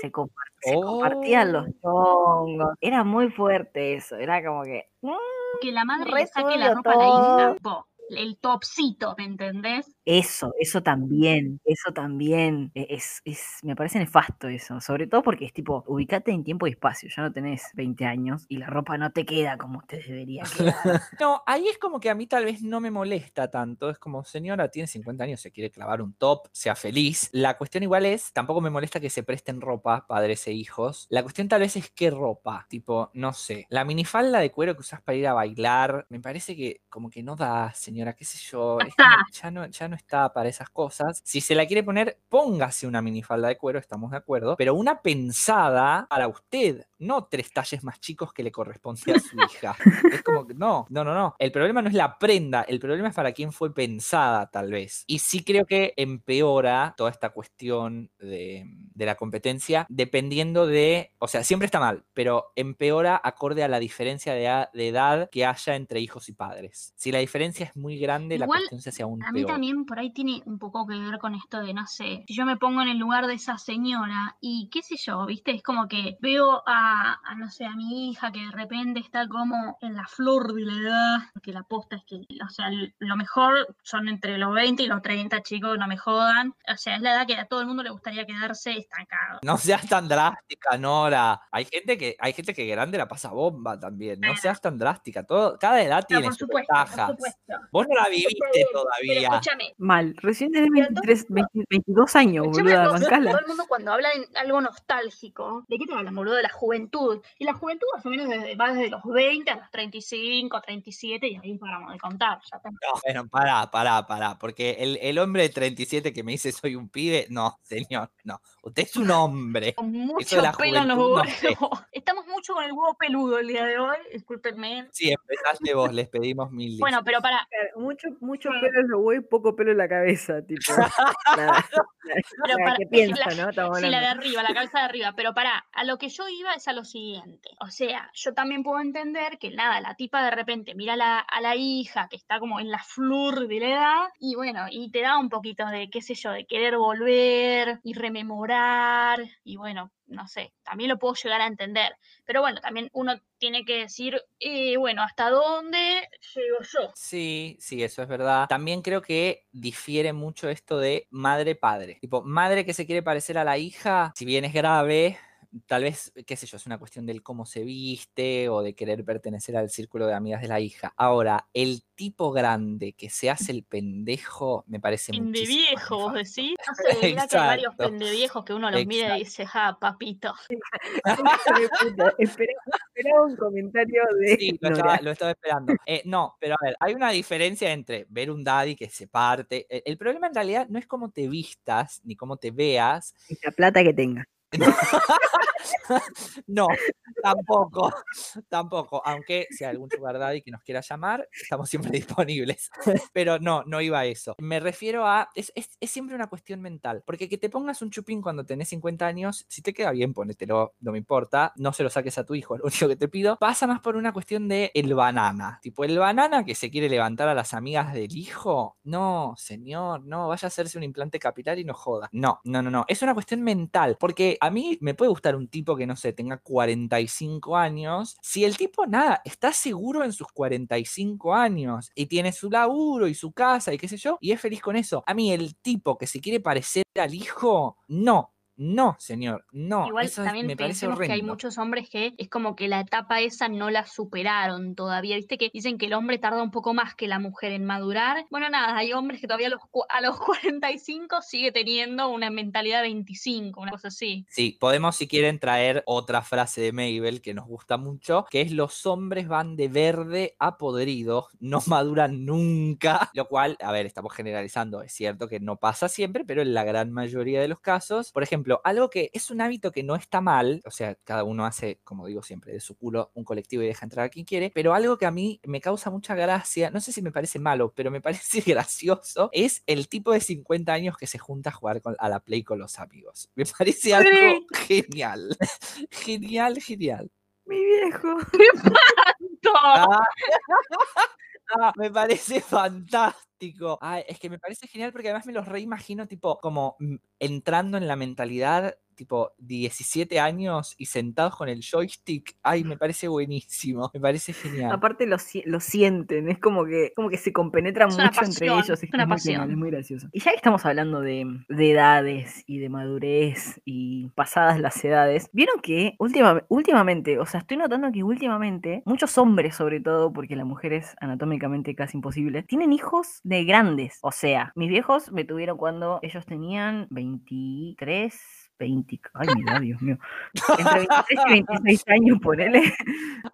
Speaker 1: se, compartían los
Speaker 3: Oh.
Speaker 1: chongos. Era muy fuerte eso. Era como que. mm,
Speaker 2: Que la madre le saque la ropa a la hija. po, el topcito, ¿me entendés?
Speaker 1: Eso, eso también, eso también. e- Es, es, me parece nefasto eso. Sobre todo porque es tipo, ubicate en tiempo y espacio. Ya no tenés 20 años y la ropa no te queda como te debería quedar.
Speaker 3: No, ahí es como que a mí tal vez no me molesta tanto. Es como, señora, tiene 50 años, se quiere clavar un top, sea feliz. La cuestión igual es, tampoco me molesta que se presten ropa, padres e hijos. La cuestión tal vez es qué ropa. Tipo, no sé. La minifalda de cuero que usas para ir a bailar, me parece que como que no da, señora, qué sé yo. Es como ya no, ya no está para esas cosas. Si se la quiere poner, póngase una minifalda de cuero, estamos de acuerdo. Pero una pensada para usted, no tres talles más chicos que le corresponde a su hija. Es como que no, no, no, no. El problema no es la prenda, el problema es para quién fue pensada, tal vez. Y sí creo que empeora toda esta cuestión de, de la competencia dependiendo de, o sea, siempre está mal, pero empeora acorde a la diferencia de, edad que haya entre hijos y padres. Si la diferencia es muy grande, la cuestión se hace aún
Speaker 2: A mí
Speaker 3: peor.
Speaker 2: también por ahí tiene un poco que ver con esto de, no sé, si yo me pongo en el lugar de esa señora y qué sé yo, ¿viste? Es como que veo a, a, no sé, a mi hija que de repente está como en la flor de la edad, porque la posta es que, o sea, lo mejor son entre los 20 y los 30, chicos, no me jodan. O sea, es la edad que a todo el mundo le gustaría quedarse estancado.
Speaker 3: No seas tan drástica, Nora. Hay gente que, hay gente que grande la pasa bomba también. No seas tan drástica. Todo, cada edad tiene
Speaker 2: por
Speaker 3: sus
Speaker 2: supuesto, por
Speaker 3: ventajas.
Speaker 2: supuesto.
Speaker 3: Vos no la viviste
Speaker 2: Pero
Speaker 3: todavía.
Speaker 2: escúchame,
Speaker 1: Mal. Recién tenés
Speaker 2: Pero
Speaker 1: 23, 20 22 años, Bancala.
Speaker 2: todo el mundo cuando habla de algo nostálgico, ¿de qué te hablan, boludo? De la juventud. Y la juventud más o menos desde- va desde los 20 a los 35, 37 y ahí paramos de contar. Ya.
Speaker 3: No, bueno, pará, pará, pará. Porque el, el hombre de 37 que me dice soy un pibe, no, señor, no. Usted es un hombre.
Speaker 2: Con mucho
Speaker 3: la
Speaker 2: pelo en los
Speaker 3: no
Speaker 2: huevos. Estamos mucho con el huevo peludo el día de hoy, discúlpenme.
Speaker 3: Sí, empezaste vos, les pedimos mil
Speaker 2: Bueno, pero para,
Speaker 1: Mucho, mucho
Speaker 2: Mm.
Speaker 1: pelo en los huevos y poco pelo en la cabeza, tipo. la,
Speaker 2: pero para
Speaker 1: que piensa,
Speaker 2: la-
Speaker 1: ¿no? Estamos
Speaker 2: Sí, la de arriba, la cabeza de arriba. Pero para, a lo que yo iba es a lo siguiente. O sea, yo también puedo entender que nada, la tipa de repente mira a la, a la hija que está como en la flor de la edad y bueno, y te da un poquito de, qué sé yo, de querer volver y rememorar y bueno, no sé, también lo puedo llegar a entender. Pero bueno, también uno tiene que decir, eh, bueno, ¿hasta dónde llego yo?
Speaker 3: Sí, sí, eso es verdad. También creo que difiere mucho esto de madre-padre. Tipo, madre que se quiere parecer a la hija, si bien es grave, tal vez, qué sé yo, es una cuestión del cómo se viste o de querer pertenecer al círculo de amigas de la hija. Ahora, el tipo grande que se hace el pendejo me parece más
Speaker 2: viejo, vos decís. No sé, mira que hay varios
Speaker 3: Exacto.
Speaker 2: pende viejos que uno los mira y dice, ja, papito.
Speaker 1: Esperaba, un comentario de
Speaker 3: Sí, lo estaba, lo estaba esperando. Eh, no, pero a ver, hay una diferencia entre ver un daddy que se parte. El, el problema en realidad no es cómo te vistas ni cómo te veas,
Speaker 1: Y la plata que tenga.
Speaker 3: no, tampoco, tampoco. Aunque si hay algún sugar daddy que nos quiera llamar, estamos siempre disponibles. Pero no, no iba a eso. Me refiero a, es, es, siempre una cuestión mental. Porque que te pongas un chupín cuando tenés 50 años, si te queda bien, ponételo, no me importa. No se lo saques a tu hijo, lo único que te pido. Pasa más por una cuestión de el banana. Tipo, el banana que se quiere levantar a las amigas del hijo. No, señor, no, vaya a hacerse un implante capilar y no joda. No, no, no, no. Es una cuestión mental. Porque a mí me puede gustar un tipo que, no sé, tenga 45 años. Si el tipo, nada, está seguro en sus 45 años y tiene su laburo y su casa y qué sé yo, y es feliz con eso. A mí el tipo que se quiere parecer al hijo, no, no, señor, no.
Speaker 2: Igual
Speaker 3: eso
Speaker 2: también
Speaker 3: me parece
Speaker 2: pensemos que hay muchos hombres que es como que la etapa esa no la superaron todavía. Viste que dicen que el hombre tarda un poco más que la mujer en madurar. Bueno, nada, hay hombres que todavía a los, cu- a los 45 sigue teniendo una mentalidad de 25, una cosa así.
Speaker 3: Sí, podemos si quieren traer otra frase de Mabel que nos gusta mucho, que es los hombres van de verde a podrido, no maduran nunca, lo cual, a ver, estamos generalizando, es cierto que no pasa siempre, pero en la gran mayoría de los casos, por ejemplo, algo que es un hábito que no está mal, o sea, cada uno hace, como digo siempre, de su culo un colectivo y deja entrar a quien quiere, pero algo que a mí me causa mucha gracia, no sé si me parece malo, pero me parece gracioso, es el tipo de 50 años que se junta a jugar con- a la Play con los amigos. Me parece algo genial. Genial, genial.
Speaker 1: Mi viejo.
Speaker 3: Ah, ah, me parece fantástico. Ay, es que me parece genial porque además me los reimagino, tipo, como mm, entrando en la mentalidad, tipo, 17 años y sentados con el joystick. Ay, me parece buenísimo. Me parece genial.
Speaker 1: Aparte lo, si- lo sienten, es como que, como que se compenetran
Speaker 2: Es
Speaker 1: mucho entre ellos.
Speaker 2: es una
Speaker 1: muy genial,
Speaker 2: pasión.
Speaker 1: es muy gracioso. Y ya que estamos hablando de, de edades y de madurez y pasadas las edades, vieron que última- últimamente, o sea, estoy notando que últimamente muchos hombres, sobre todo, porque la mujer es anatómicamente casi imposible, tienen hijos de grandes. O sea, mis viejos me tuvieron cuando ellos tenían 23. 20, ay, mira, Dios mío. Entre 23 y 26 años, ponele.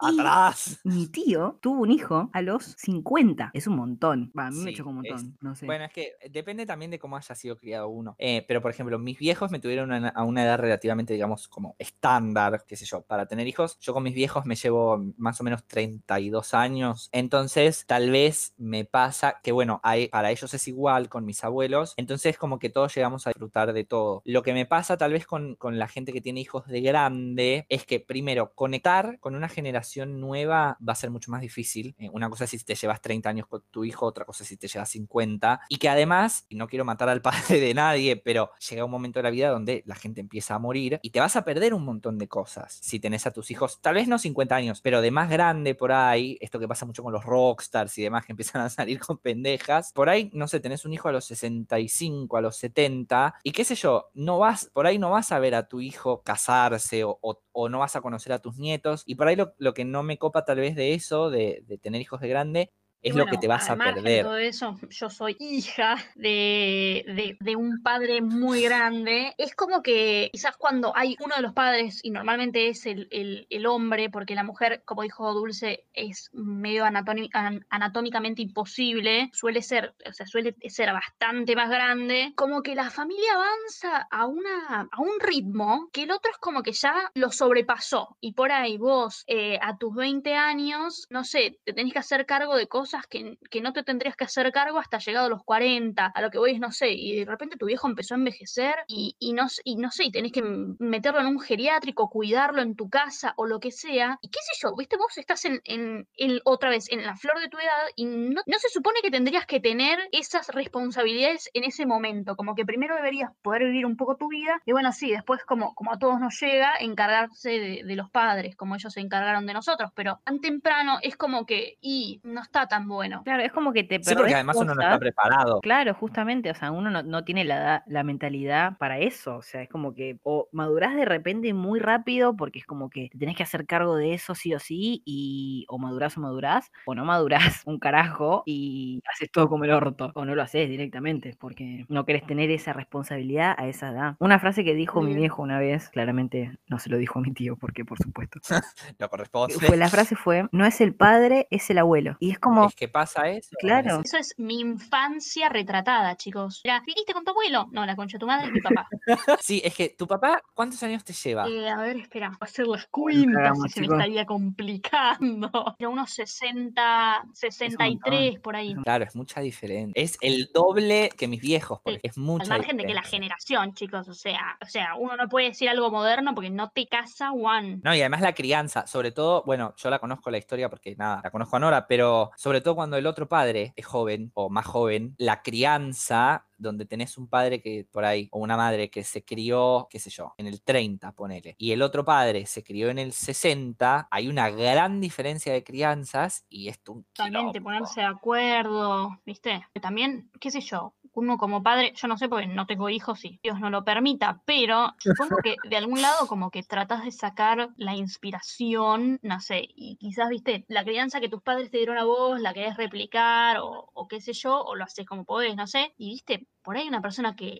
Speaker 1: Y
Speaker 3: Atrás.
Speaker 1: mi tío tuvo un hijo a los 50. Es un montón. A mí me chocó un
Speaker 3: es-
Speaker 1: montón. No sé.
Speaker 3: Bueno, es que depende también de cómo haya sido criado uno. Eh, pero, por ejemplo, mis viejos me tuvieron a a una edad relativamente, digamos, como estándar, qué sé yo, para tener hijos. Yo con mis viejos me llevo más o menos 32 años. Entonces, tal vez me pasa que, bueno, hay- para ellos es igual con mis abuelos. Entonces, como que todos llegamos a disfrutar de todo. Lo que me pasa tal vez con, la gente que tiene hijos de grande es que, primero, conectar con una generación nueva va a ser mucho más difícil. Eh, una cosa es si te llevas 30 años con tu hijo, otra cosa es si te llevas 50. Y que además, y no quiero matar al padre de nadie, pero llega un momento de la vida donde la gente empieza a morir y te vas a perder un montón de cosas. Si tenés a tus hijos, tal vez no 50 años, pero de más grande por ahí, esto que pasa mucho con los rockstars y demás que empiezan a salir con pendejas, por ahí, no sé, tenés un hijo a los 65, a los 70, y qué sé yo, no vas, por ahí no vas a ver a tu hijo casarse o no vas a conocer a tus nietos, y por ahí lo, lo que no me copa tal vez de eso, de, de tener hijos de grande, Es lo que
Speaker 2: bueno,
Speaker 3: te vas a
Speaker 2: margen de
Speaker 3: perder.
Speaker 2: todo eso, yo soy hija de, de- de un padre muy grande. Es como que quizás cuando hay uno de los padres, y normalmente es el, el- el hombre, porque la mujer, como dijo Dulce, es medio anatómi- an- anatómicamente imposible, suele ser, o sea, suele ser bastante más grande, como que la familia avanza a, una, a un ritmo que el otro es como que ya lo sobrepasó. Y por ahí vos, eh, a tus 20 años, no sé, te tenés que hacer cargo de cosas que, que no te tendrías que hacer cargo hasta llegado a los 40, a lo que voy es, no sé, y de repente tu viejo empezó a envejecer y, y, no, y no sé, y tenés que meterlo en un geriátrico, cuidarlo en tu casa o lo que sea. Y qué sé yo, viste, vos estás en, en, en- otra vez en la flor de tu edad y no, no se supone que tendrías que tener esas responsabilidades en ese momento, como que primero deberías poder vivir un poco tu vida y bueno, sí, después como, como a todos nos llega, encargarse de, de los padres, como ellos se encargaron de nosotros, pero tan temprano es como que, y no está tan bueno.
Speaker 1: Claro, es como que te
Speaker 3: Sí, porque además uno no está preparado.
Speaker 1: Claro, justamente, o sea, uno no, no tiene la, la mentalidad para eso, o sea, es como que o madurás de repente muy rápido porque es como que te tenés que hacer cargo de eso sí o sí, y o madurás o madurás, o no madurás un carajo y haces todo como el orto, o no lo haces directamente porque no querés tener esa responsabilidad a esa edad. Una frase que dijo mi viejo una vez, claramente no se lo dijo a mi tío porque por supuesto,
Speaker 3: Lo corresponde.
Speaker 1: fue, la frase fue, no es el padre, es el abuelo. Y es como, como,
Speaker 3: es que pasa eso.
Speaker 1: Claro.
Speaker 2: Eso es mi infancia retratada, chicos. Mira, ¿viniste con tu abuelo? No, la concha de tu madre es mi papá.
Speaker 3: Sí, es que tu papá, ¿cuántos años te lleva?
Speaker 2: Eh, a ver, espera, voy a hacer las cuentas y se me estaría complicando. Era unos 60, 63 por ahí.
Speaker 3: Claro, es mucha diferencia. Es el doble que mis viejos, porque es mucha
Speaker 2: Al margen de que la generación, chicos, o sea, o sea, uno no puede decir algo moderno porque no te casa one.
Speaker 3: No, y además la crianza, sobre todo, bueno, yo la conozco la historia porque nada, la conozco a Nora, pero sobre todo cuando el otro padre es joven o más joven, la crianza donde tenés un padre que por ahí, o una madre que se crió, qué sé yo, en el 30, ponele, y el otro padre se crió en el 60, hay una gran diferencia de crianzas y esto un quilombo.
Speaker 2: ponerse de acuerdo, ¿viste? También, qué sé yo, uno como padre, yo no sé porque no tengo hijos y Dios no lo permita, pero supongo que de algún lado como que tratas de sacar la inspiración, no sé, y quizás, viste, la crianza que tus padres te dieron a vos, la querés replicar o, qué sé yo, o lo haces como podés, no sé, y viste, por ahí una persona que,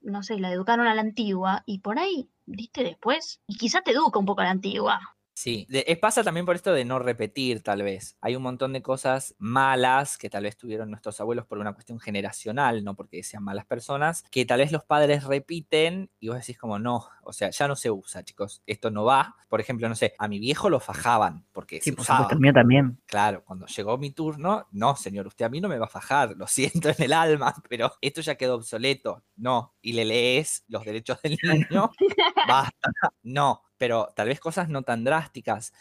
Speaker 2: no sé, la educaron a la antigua y por ahí, viste, después, y quizás te educa un poco a la antigua.
Speaker 3: Sí, de- eh, pasa también por esto de no repetir, tal vez. Hay un montón de cosas malas que tal vez tuvieron nuestros abuelos por una cuestión generacional, no porque sean malas personas, que tal vez los padres repiten y vos decís como no, o sea, ya no se usa, chicos, esto no va. Por ejemplo, no sé, a mi viejo lo fajaban porque
Speaker 1: Sí,
Speaker 3: se
Speaker 1: por
Speaker 3: usaba.
Speaker 1: supuesto, también.
Speaker 3: Claro, cuando llegó mi turno, no, señor, usted a mí no me va a fajar, lo siento en el alma, pero esto ya quedó obsoleto. No, y le lees los derechos del niño, basta, no, pero tal vez cosas no tan drásticas.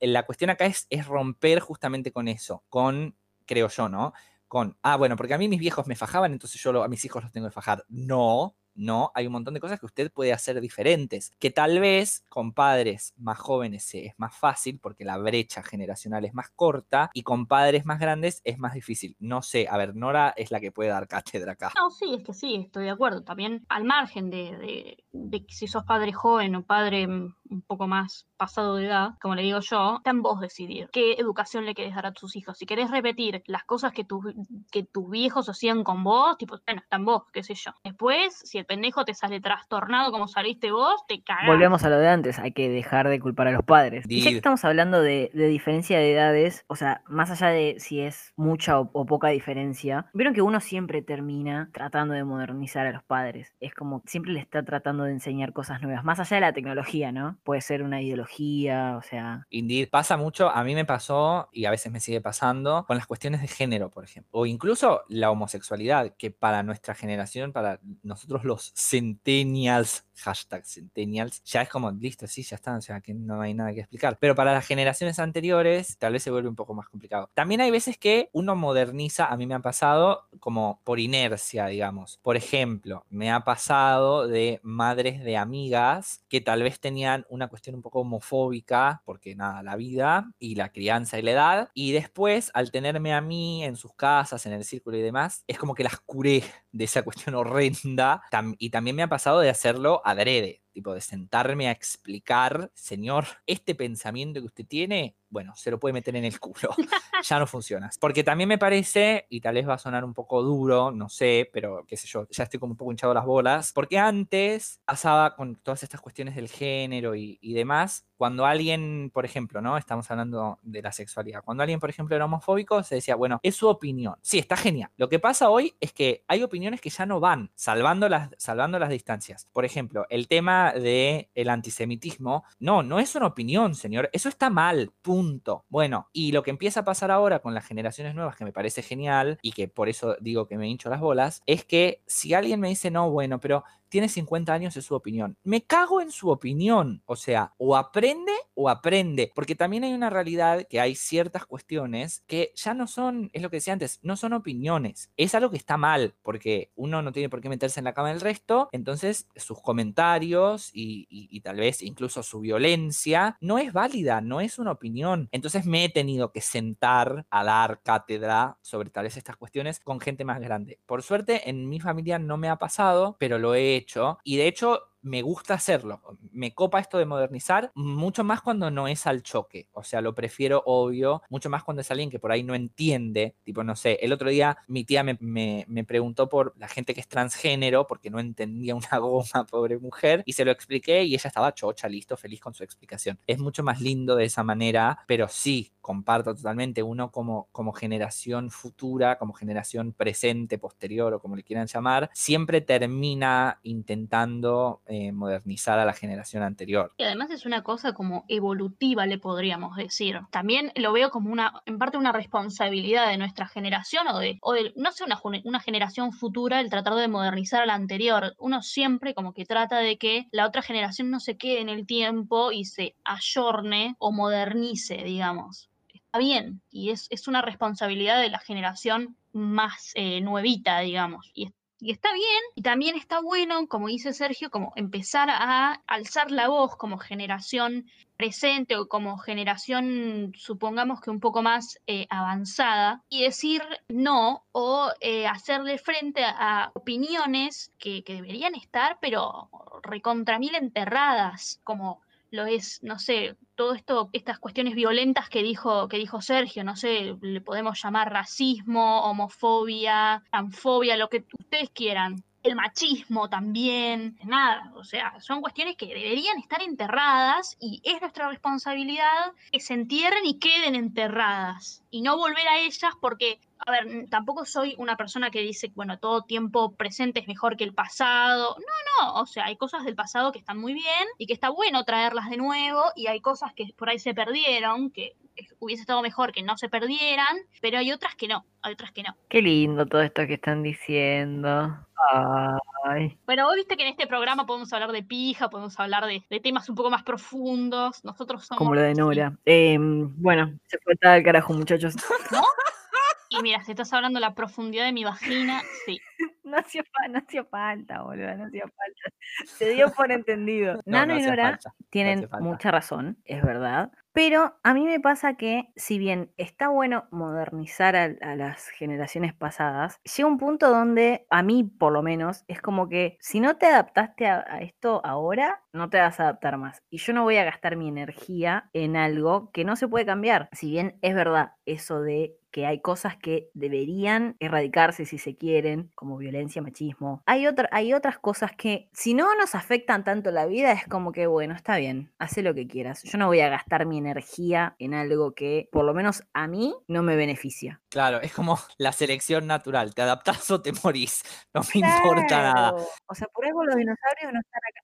Speaker 3: La cuestión acá es, es romper justamente con eso, con, creo yo, ¿no? Con, ah, bueno, porque a mí mis viejos me fajaban, entonces yo a mis hijos los tengo que fajar. No, no, hay un montón de cosas que usted puede hacer diferentes, que tal vez con padres más jóvenes es más fácil porque la brecha generacional es más corta y con padres más grandes es más difícil. No sé, a ver, Nora es la que puede dar cátedra acá.
Speaker 2: No, sí, es que sí, estoy de acuerdo. También al margen de, de- de si sos padre joven o padre mm, un poco más pasado de edad, como le digo yo, está en vos decidir qué educación le querés dar a tus hijos. Si querés repetir las cosas que, tus que tus viejos hacían con vos, tipo, bueno, está en vos, qué sé yo. Después, si el pendejo te sale trastornado como saliste vos, te cagás.
Speaker 1: Volvemos a lo de antes, hay que dejar de culpar a los padres. Y ya que estamos hablando de, de diferencia de edades, o sea, más allá de si es mucha o, o poca diferencia, vieron que uno siempre termina tratando de modernizar a los padres. Es como siempre le está tratando de enseñar cosas nuevas, más allá de la tecnología, ¿no? Puede ser una ideología, o sea,
Speaker 3: Indeed, pasa mucho, a mí me pasó y a veces me sigue pasando con las cuestiones de género, por ejemplo, o incluso la homosexualidad, que para nuestra generación, para nosotros los hashtag centennials, ya es como, listo, sí, ya está, o sea, que no hay nada que explicar. Pero para las generaciones anteriores, tal vez se vuelve un poco más complicado. También hay veces que uno moderniza, a mí me ha pasado como por inercia, digamos. Por ejemplo, me ha pasado de madres de amigas que tal vez tenían una cuestión un poco homofóbica, porque nada, la vida y la crianza y la edad, y después al tenerme a mí en sus casas, en el círculo y demás, es como que las curé de esa cuestión horrenda, y también me ha pasado de hacerlo adrede, tipo de sentarme a explicar, señor, este pensamiento que usted tiene, bueno, se lo puede meter en el culo, ya no funciona. Porque también me parece, y tal vez va a sonar un poco duro, no sé, pero qué sé yo, ya estoy como un poco hinchado las bolas, porque antes pasaba con todas estas cuestiones del género y, y demás, cuando alguien, por ejemplo, ¿no? Estamos hablando de la sexualidad, cuando alguien, por ejemplo, era homofóbico, se decía, bueno, es su opinión. Sí, está genial. Lo que pasa hoy es que hay opiniones que ya no van, salvando las, salvando las distancias. Por ejemplo, el tema del el antisemitismo, no, no es una opinión, señor, eso está mal, punto. Bueno, y lo que empieza a pasar ahora con las generaciones nuevas, que me parece genial, y que por eso digo que me hincho las bolas, es que si alguien me dice, no, bueno, pero tiene 50 años, es su opinión. Me cago en su opinión. O sea, o aprende o aprende. Porque también hay una realidad que hay ciertas cuestiones que ya no son, es lo que decía antes, no son opiniones. Es algo que está mal, porque uno no tiene por qué meterse en la cama del resto. Entonces, sus comentarios y, y- tal vez incluso su violencia no es válida, no es una opinión. Entonces, me he tenido que sentar a dar cátedra sobre tal vez estas cuestiones con gente más grande. Por suerte, en mi familia no me ha pasado, pero lo he Y de hecho, me gusta hacerlo. Me copa esto de modernizar, mucho más cuando no es al choque. O sea, lo prefiero obvio, mucho más cuando es alguien que por ahí no entiende. Tipo, no sé, el otro día mi tía me, me, preguntó por la gente que es transgénero, porque no entendía una goma, pobre mujer, y se lo expliqué y ella estaba chocha, listo, feliz con su explicación. Es mucho más lindo de esa manera, pero sí, comparto totalmente, uno como, como generación futura, como generación presente, posterior o como le quieran llamar, siempre termina intentando eh, modernizar a la generación anterior.
Speaker 2: Y además es una cosa como evolutiva, le podríamos decir. También lo veo como una, en parte una responsabilidad de nuestra generación o de, no sé, una, generación futura el tratar de modernizar a la anterior. Uno siempre como que trata de que la otra generación no se quede en el tiempo y se ayorne o modernice, digamos bien y es, una responsabilidad de la generación más eh, nuevita, digamos. Y, y, está bien y también está bueno, como dice Sergio, como empezar a alzar la voz como generación presente o como generación, supongamos que un poco más eh, avanzada, y decir no o eh, hacerle frente a, opiniones que, que, deberían estar, pero recontra mil enterradas, como lo es, no sé, todo esto, estas cuestiones violentas que dijo, que dijo Sergio, no sé, le podemos llamar racismo, homofobia, transfobia, lo que ustedes quieran. El machismo también, nada, o sea, son cuestiones que deberían estar enterradas y es nuestra responsabilidad que se entierren y queden enterradas y no volver a ellas porque a ver, tampoco soy una persona que dice, bueno, todo tiempo presente es mejor que el pasado. No, no, o sea, hay cosas del pasado que están muy bien y que está bueno traerlas de nuevo y hay cosas que por ahí se perdieron, que hubiese estado mejor que no se perdieran, pero hay otras que no, hay otras que no.
Speaker 1: Qué lindo todo esto que están diciendo. Ay.
Speaker 2: Bueno, vos viste que en este programa podemos hablar de pija, podemos hablar de, temas un poco más profundos. Nosotros somos.
Speaker 1: Como lo de Nora. Em, bueno, se fue al carajo, muchachos.
Speaker 2: ¿No? Y mira, si estás hablando de la profundidad de mi vagina, sí.
Speaker 1: No hacía, falta, boludo, no hacía falta. Se dio por entendido. Nano y Nora tienen mucha razón, es verdad. Pero a mí me pasa que, si bien está bueno modernizar a, las generaciones pasadas, llega un punto donde, a mí por lo menos, es como que si no te adaptaste a, a, esto ahora, no te vas a adaptar más. Y yo no voy a gastar mi energía en algo que no se puede cambiar. Si bien es verdad eso de que hay cosas que deberían erradicarse si se quieren, como violencia, machismo. Hay, hay otras cosas que si no nos afectan tanto la vida, es como que, bueno, está bien, hace lo que quieras. Yo no voy a gastar mi energía en algo que, por lo menos a mí, no me beneficia.
Speaker 3: Claro, es como la selección natural, te adaptas o te morís, no me importa nada.
Speaker 1: O sea, por algo los dinosaurios no están acá.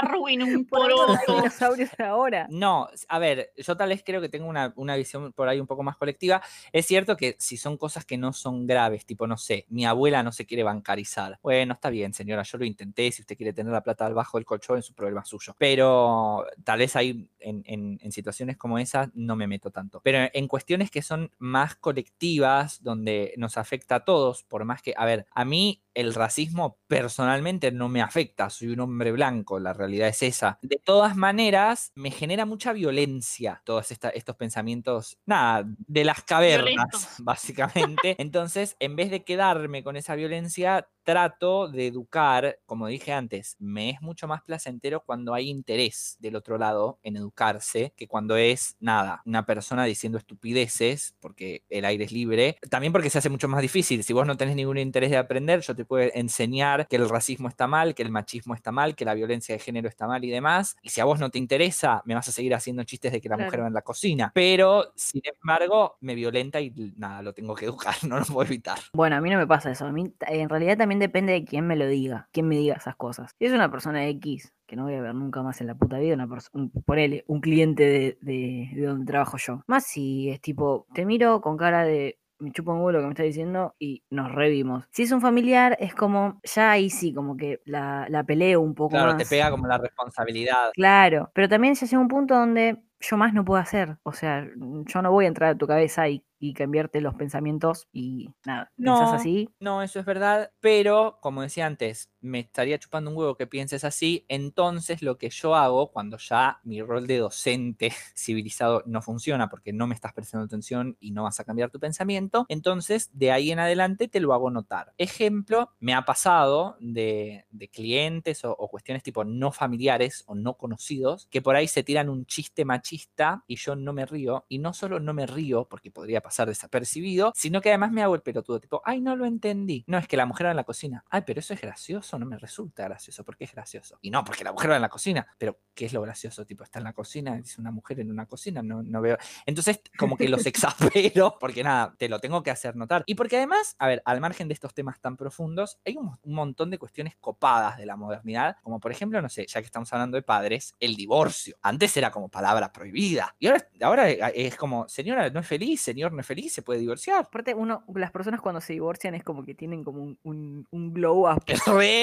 Speaker 2: Arruin un poroto.
Speaker 1: Los dinosaurios ahora.
Speaker 3: No, a ver, yo tal vez creo que tengo una, una visión por ahí un poco más colectiva. Es cierto que si son cosas que no son graves, tipo, no sé, mi abuela no se quiere bancarizar. Bueno, está bien, señora, yo lo intenté. Si usted quiere tener la plata debajo del colchón, es un problema suyo. Pero tal vez ahí, en, situaciones como esa, no me meto tanto. Pero en cuestiones que son más colectivas, donde nos afecta a todos, por más que, a ver, a mí el racismo personalmente no me afecta, soy un hombre blanco, la realidad es esa. De todas maneras, me genera mucha violencia todos estos pensamientos, nada, de las cavernas, básicamente. Entonces, en vez de quedarme con esa violencia, trato de educar, como dije antes, me es mucho más placentero cuando hay interés del otro lado en educarse que cuando es nada, una persona diciendo estupideces, porque el aire es libre, también porque se hace mucho más difícil. Si vos no tenés ningún interés de aprender, yo te puedo enseñar que el racismo está mal, que el machismo está mal, que la violencia de género está mal y demás. Y si a vos no te interesa, me vas a seguir haciendo chistes de que la mujer va en la cocina. Pero, sin embargo, me violenta y nada, lo tengo que educar, no lo puedo evitar.
Speaker 1: Bueno, a mí no me pasa eso. A mí, en realidad, también depende de quién me lo diga, quién me diga esas cosas. Si es una persona X que no voy a ver nunca más en la puta vida, una un, él, un cliente de, de, donde trabajo yo. Más si es tipo, te miro con cara de me chupo un huevo lo que me está diciendo y nos revimos. Si es un familiar, es como, ya ahí sí, como que la, la peleo un poco
Speaker 3: claro,
Speaker 1: más.
Speaker 3: te pega como la responsabilidad.
Speaker 1: Claro, pero también se hace un punto donde yo más no puedo hacer. O sea, yo no voy a entrar a tu cabeza y, cambiarte los pensamientos y nada,
Speaker 3: no,
Speaker 1: ¿pensás así?
Speaker 3: No, eso es verdad, pero como decía antes, me estaría chupando un huevo que pienses así, entonces lo que yo hago cuando ya mi rol de docente civilizado no funciona porque no me estás prestando atención y no vas a cambiar tu pensamiento, entonces de ahí en adelante te lo hago notar. Ejemplo, me ha pasado de, clientes o, o cuestiones tipo no familiares o no conocidos que por ahí se tiran un chiste machista y yo no me río y no solo no me río porque podría pasar desapercibido, sino que además me hago el pelotudo tipo, ay, no lo entendí. No, es que la mujer en la cocina. Ay, pero eso es gracioso, no me resulta gracioso. ¿Por qué es gracioso? Y no, porque la mujer va en la cocina. Pero, ¿qué es lo gracioso? Tipo, está en la cocina, es una mujer en una cocina, no, no veo. Entonces, como que los exaspero, porque nada, te lo tengo que hacer notar. Y porque además, a ver, al margen de estos temas tan profundos, hay un, un montón de cuestiones copadas de la modernidad, como por ejemplo, no sé, ya que estamos hablando de padres, el divorcio. Antes era como palabra prohibida. Y ahora, ahora es como, señora, no es feliz, señor, no es feliz, se puede divorciar.
Speaker 1: Aparte, uno, las personas cuando se divorcian es como que tienen como un, un, un glow up.
Speaker 3: Re,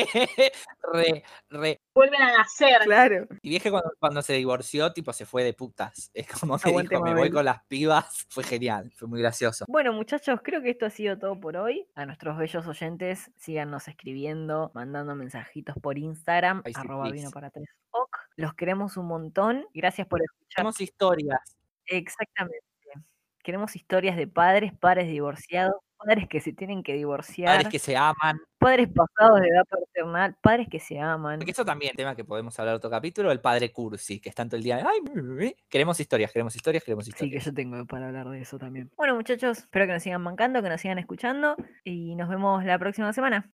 Speaker 3: re, re.
Speaker 2: Vuelven a nacer.
Speaker 1: Claro.
Speaker 3: Y dije cuando, cuando se divorció, tipo, se fue de putas. Es como que
Speaker 1: Aguante,
Speaker 3: dijo, me voy con las pibas. Fue genial, fue muy gracioso.
Speaker 1: Bueno, muchachos, creo que esto ha sido todo por hoy. A nuestros bellos oyentes, síganos escribiendo, mandando mensajitos por Instagram,
Speaker 3: Ay, sí,
Speaker 1: arroba
Speaker 3: please.
Speaker 1: vino para tres oc. Los queremos un montón. Gracias por escuchar.
Speaker 3: Tenemos historias.
Speaker 1: Exactamente. Queremos historias de padres, padres divorciados, padres que se tienen que divorciar,
Speaker 3: Padres que se aman.
Speaker 1: padres pasados de edad paternal, padres que se aman.
Speaker 3: Porque eso también, tema que podemos hablar otro capítulo, el padre cursi, que es tanto el día de, ay, mi, mi, mi". queremos historias, queremos historias, queremos
Speaker 1: Sí, que
Speaker 3: historias.
Speaker 1: yo tengo para hablar de eso también. Bueno, muchachos, espero que nos sigan mancando, que nos sigan escuchando y nos vemos la próxima semana.